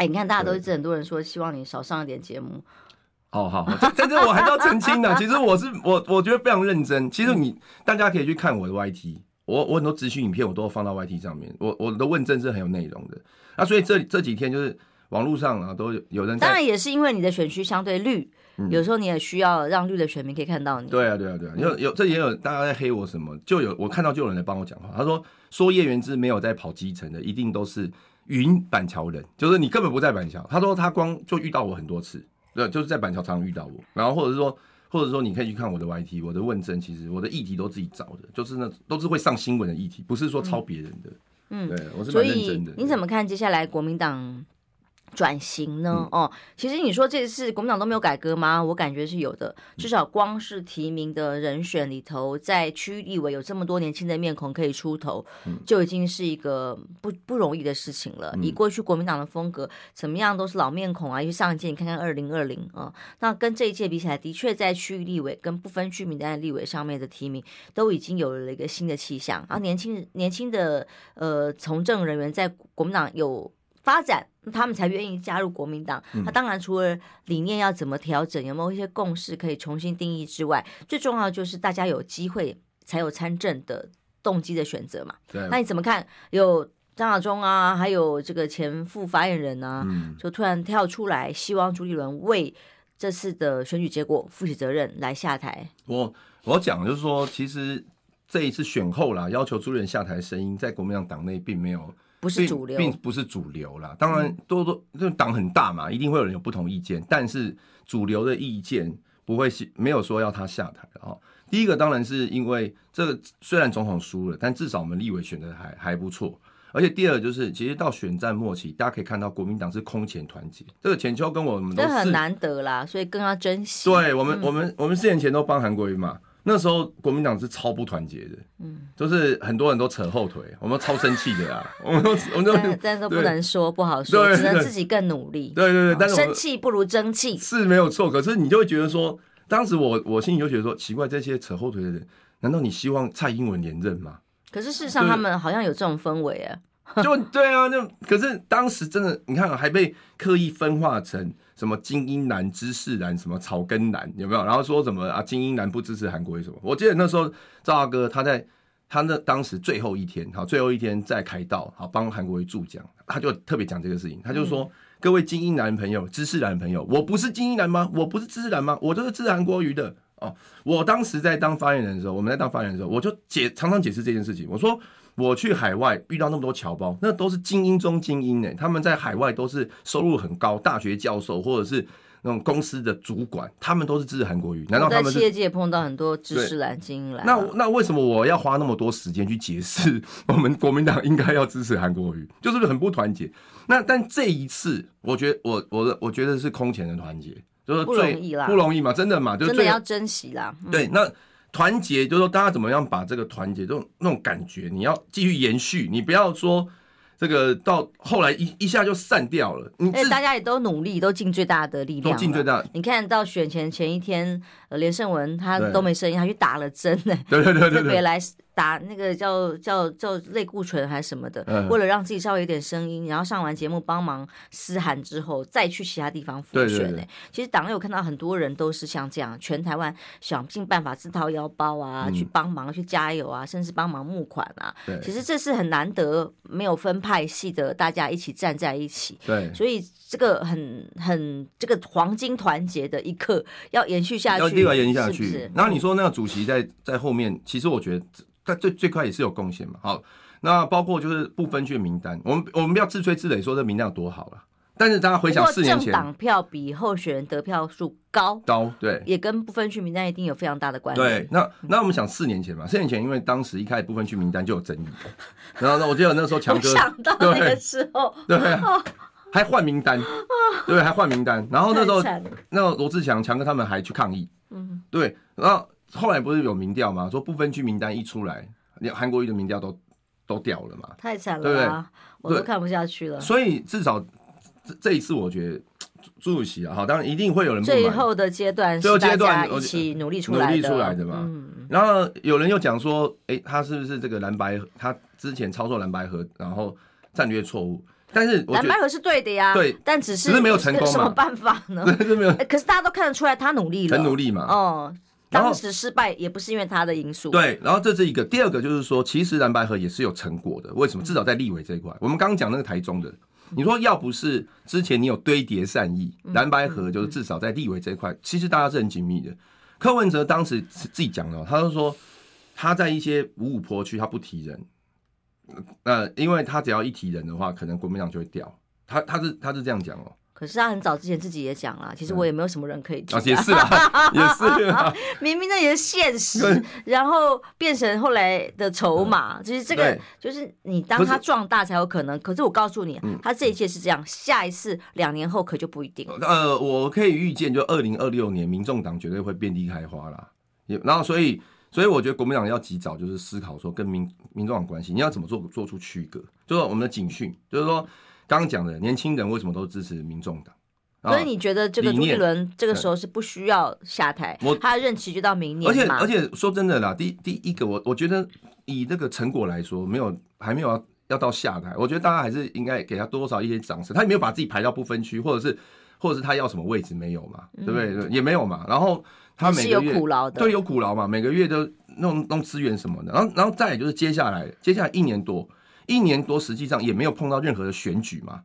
哎，你看，大家都是很多人说希望你少上一点节目。好好，在这我还是要澄清的。其实我是我，我觉得非常认真。其实你大家可以去看我的 YT，我我很多资讯影片我都放到 YT 上面。我我的问政是很有内容的。那所以这这几天就是网络上啊都有人。当然也是因为你的选区相对绿，有时候你也需要让绿的选民可以看到你。对啊对啊对啊，有有这也有大家在黑我什么，就有我看到就有人来帮我讲话。他说说叶元之没有在跑基层的，一定都是。云板桥人，就是你根本不在板桥。他说他光就遇到我很多次，对，就是在板桥常常遇到我。然后或者是说，或者说你可以去看我的 YT，我的问政其实我的议题都自己找的，就是那都是会上新闻的议题，不是说抄别人的。嗯，对，我是蛮认真的。你怎么看接下来国民党？转型呢？哦，其实你说这次国民党都没有改革吗？我感觉是有的，至少光是提名的人选里头，在区域立委有这么多年轻的面孔可以出头，就已经是一个不不容易的事情了。以过去国民党的风格，怎么样都是老面孔啊，去上一届你看看二零二零啊，那跟这一届比起来，的确在区域立委跟不分区名单的立委上面的提名，都已经有了一个新的气象。然后年轻年轻的呃从政人员在国民党有发展。他们才愿意加入国民党。那当然，除了理念要怎么调整，有没有一些共识可以重新定义之外，最重要的就是大家有机会才有参政的动机的选择嘛。对。那你怎么看？有张亚中啊，还有这个前副发言人啊，就突然跳出来，希望朱立伦为这次的选举结果负起责任来下台。我我讲就是说，其实这一次选后啦，要求朱立伦下台的声音，在国民党党内并没有。不是主流，并不是主流啦。当然，多多这党很大嘛，一定会有人有不同意见。但是主流的意见不会是没有说要他下台哦。第一个当然是因为这个虽然总统输了，但至少我们立委选的还还不错。而且第二就是，其实到选战末期，大家可以看到国民党是空前团结。这个浅秋跟我们都很难得啦，所以更要珍惜。对我们，我们我们四年前都帮韩国瑜嘛。那时候国民党是超不团结的，嗯，就是很多人都扯后腿，我们超生气的 啦，我们都我们都但是都不能说不好说，只能自己更努力。对对对，但是生气不如争气是没有错。可是你就会觉得说，当时我我心里就觉得说，奇怪，这些扯后腿的人，难道你希望蔡英文连任吗？可是事实上，他们好像有这种氛围啊。就对啊，就可是当时真的，你看还被刻意分化成什么精英男、知识男、什么草根男，有没有？然后说什么啊，精英男不支持韩国瑜什么？我记得那时候赵大哥他在他那当时最后一天，好，最后一天在开道，好帮韩国瑜助讲，他就特别讲这个事情，他就说、各位精英男朋友、知识男朋友，我不是精英男吗？我不是知识男吗？我就是支持韩国瑜的哦。我当时在当发言人的时候，我们在当发言人的时候，我就解常常解释这件事情，我说。我去海外遇到那么多侨胞，那都是精英中精英呢。他们在海外都是收入很高，大学教授或者是那种公司的主管，他们都是支持韩国语。难道他们在企业界碰到很多知识蓝、精英来？那那为什么我要花那么多时间去解释 我们国民党应该要支持韩国语？就是很不团结。那但这一次，我觉得我我我觉得是空前的团结，就是最不容易啦，不容易嘛，真的嘛，就真的要珍惜啦。嗯、对，那。团结就是说，大家怎么样把这个团结这种那种感觉，你要继续延续，你不要说这个到后来一一下就散掉了。哎，大家也都努力，都尽最大的力量，都尽最大。你看到选前前一天，呃，连胜文他都没声音，他去打了针呢，对对对对，特别来。打那个叫叫叫类固醇还是什么的，嗯、为了让自己稍微有点声音，然后上完节目帮忙嘶喊之后，再去其他地方复选。呢，其实党内有看到很多人都是像这样，全台湾想尽办法自掏腰包啊，嗯、去帮忙去加油啊，甚至帮忙募款啊。对，其实这是很难得，没有分派系的，大家一起站在一起。对，所以这个很很这个黄金团结的一刻要延续下去，要另外延续下去。然后你说那个主席在在后面，其实我觉得。他最最快也是有贡献嘛。好，那包括就是不分区名单，我们我们不要自吹自擂说这名单有多好了。但是大家回想四年前，政党票比候选人得票数高高，对，也跟不分区名单一定有非常大的关系。对，那那我们想四年前嘛，四年前因为当时一开始不分区名单就有争议，然后呢，我记得那时候强哥 想到那个时候，对，对啊，还换名单，对，还换名单。然后那时候，那个罗志强强哥他们还去抗议，嗯，对。然后后来不是有民调吗？说不分区名单一出来，连韩国瑜的民调都都掉了嘛，太惨了，对不对？我都看不下去了。所以至少这这一次，我觉得。朱主席啊，好，当然一定会有人。最后的阶段，最后阶段一起努力出来努力出来的嘛。嗯、然后有人又讲说，哎、欸，他是不是这个蓝白？他之前操作蓝白合，然后战略错误。但是蓝白河是对的呀，对，但只是只是没有成 功，什么办法呢？对，是没有。可是大家都看得出来，他努力了，很努力嘛。哦，当时失败也不是因为他的因素。对，然后这是一个。第二个就是说，其实蓝白河也是有成果的。为什么？至少在立委这一块，我们刚刚讲那个台中的。你说要不是之前你有堆叠善意，蓝白河就是至少在立委这一块，其实大家是很紧密的。柯文哲当时自己讲了，他就说他在一些五五坡区他不提人，呃，因为他只要一提人的话，可能国民党就会掉。他他是他是这样讲哦。可是他很早之前自己也讲了，其实我也没有什么人可以提、啊。也是啊，也是明明那也是现实，然后变成后来的筹码。就是这个就是你当他壮大才有可能。可是我告诉你，他这一届是这样，下一次两年后可就不一定。呃，我可以预见，就二零二六年，民众党绝对会遍地开花啦。也然后，所以，所以我觉得国民党要及早就是思考说，跟民民众党关系，你要怎么做做出区隔？就是我们的警讯，就是说。刚刚讲的年轻人为什么都支持民众党？所以你觉得这个朱立伦这个时候是不需要下台？他的任期就到明年。而且而且说真的啦，第第一个我我觉得以这个成果来说，没有还没有要要到下台，我觉得大家还是应该给他多少一些掌声。他也没有把自己排到不分区，或者是或者是他要什么位置没有嘛？对不对？也没有嘛。然后他每个月苦劳的，对，有苦劳嘛，每个月都弄弄资源什么的。然后然后再就是接下来接下来一年多。一年多，实际上也没有碰到任何的选举嘛，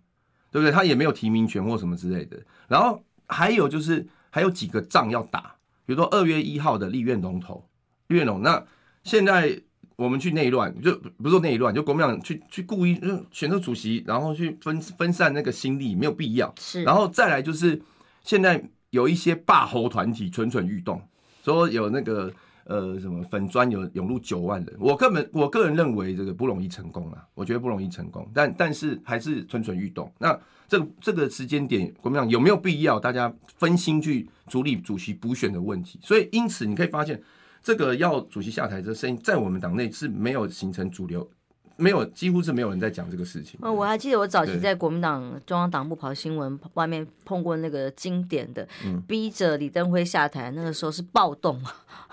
对不对？他也没有提名权或什么之类的。然后还有就是还有几个仗要打，比如说二月一号的立院龙头，立院龙。那现在我们去内乱，就不是说内乱，就国民党去去故意选择主席，然后去分分散那个心力，没有必要。是。然后再来就是现在有一些霸侯团体蠢蠢欲动，说有那个。呃，什么粉砖有涌入九万人，我个人我个人认为这个不容易成功啊，我觉得不容易成功，但但是还是蠢蠢欲动。那这这个时间点，国民党有没有必要大家分心去处理主席补选的问题？所以因此你可以发现，这个要主席下台这声音在我们党内是没有形成主流。没有，几乎是没有人在讲这个事情。嗯，我还记得我早期在国民党中央党部跑新闻，外面碰过那个经典的，逼着李登辉下台，那个时候是暴动。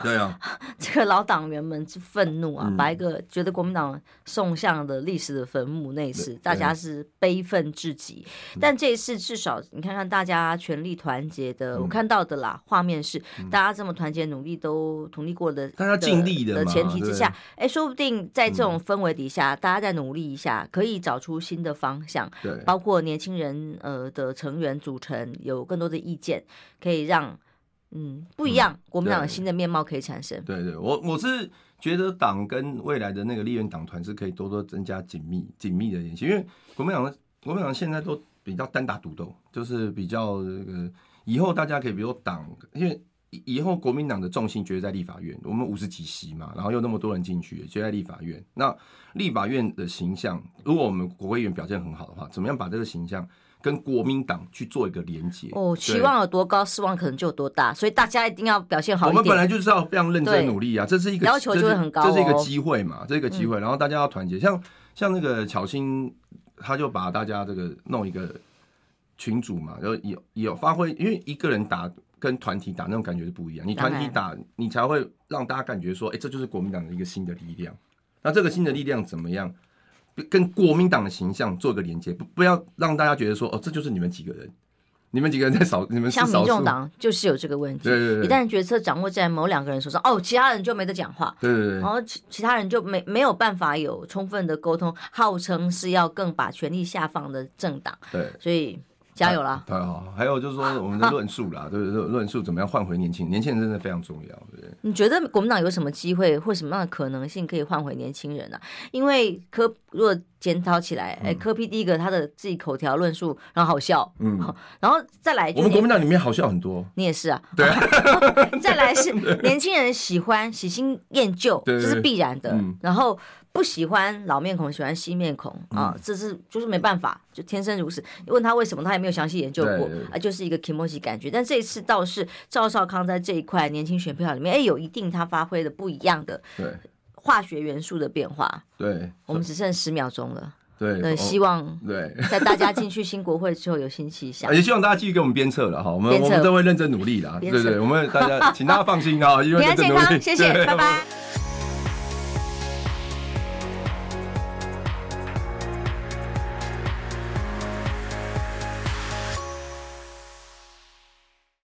对啊，这个老党员们是愤怒啊，把一个觉得国民党送向的历史的坟墓，那一次大家是悲愤至极。但这一次至少你看看大家全力团结的，我看到的啦，画面是大家这么团结努力都努力过的，大家尽力的前提之下，哎，说不定在这种氛围底下。大家再努力一下，可以找出新的方向。对，包括年轻人呃的成员组成有更多的意见，可以让嗯不一样，国民党的新的面貌可以产生。对对，我我是觉得党跟未来的那个立院党团是可以多多增加紧密紧密的联系，因为国民党的国民党现在都比较单打独斗，就是比较这个以后大家可以比如说党，因为。以后国民党的重心绝对在立法院，我们五十几席嘛，然后又那么多人进去，绝对在立法院。那立法院的形象，如果我们国会议员表现很好的话，怎么样把这个形象跟国民党去做一个连接？哦，期望有多高，失望可能就有多大，所以大家一定要表现好。我们本来就是要非常认真努力啊，这是一个要求就会很高，这是一个机会嘛，这是一个机会，然后大家要团结。像像那个巧心，他就把大家这个弄一个群组嘛，然后有有发挥，因为一个人打。跟团体打那种感觉是不一样，你团体打，你才会让大家感觉说，哎、欸，这就是国民党的一个新的力量。那这个新的力量怎么样，跟国民党的形象做个连接？不，不要让大家觉得说，哦，这就是你们几个人，你们几个人在少，你们。像民众党就是有这个问题，对对对，一旦决策掌握在某两个人手上，哦，其他人就没得讲话，对对对，然后其其他人就没没有办法有充分的沟通，号称是要更把权力下放的政党，对，所以。加油啦！还有就是说我们的论述啦，对对对，论述怎么样换回年轻年轻人，真的非常重要，对不对？你觉得国民党有什么机会或什么样的可能性可以换回年轻人呢、啊？因为科如果检讨起来。哎，柯 P 第一个他的自己口条论述，然后好笑，嗯，然后再来，我们国民党里面好笑很多，你也是啊，对。再来是年轻人喜欢喜新厌旧，这是必然的。然后不喜欢老面孔，喜欢新面孔啊，这是就是没办法，就天生如此。问他为什么，他也没有详细研究过啊，就是一个 kimochi 感觉。但这一次倒是赵少康在这一块年轻选票里面，哎，有一定他发挥的不一样的化学元素的变化。对，我们只剩十秒钟了。对，希望对在大家进去新国会之后有新气象，也希望大家继续给我们鞭策了哈，我们我们都会认真努力的，对对，我们大家请大家放心啊，因为平安健康，谢谢，拜拜。